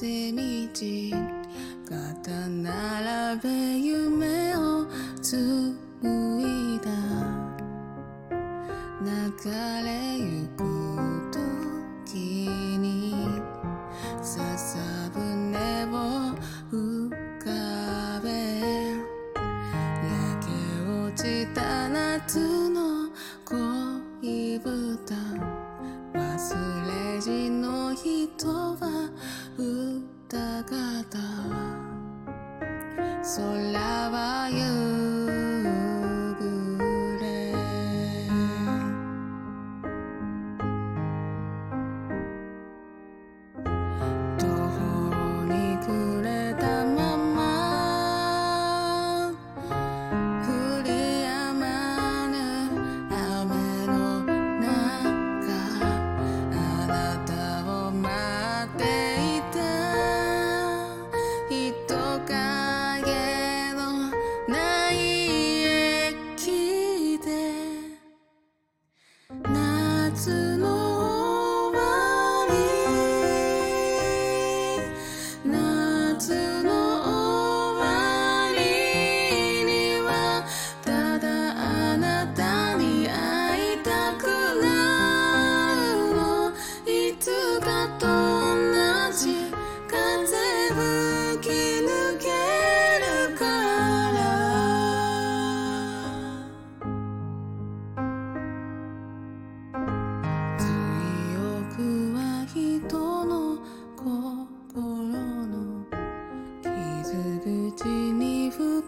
はぜ道肩並べ夢を紡いだ。流れゆく時に笹舟を浮かべ。焼け落ちた夏の恋豚。忘れじの人は 歌方空は夕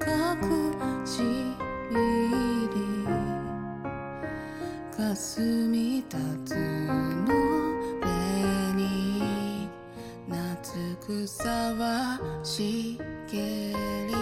深くしみり霞み立つの上に夏草は茂り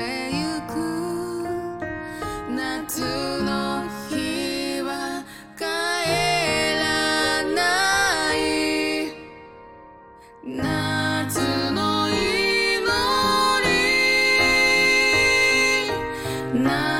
night.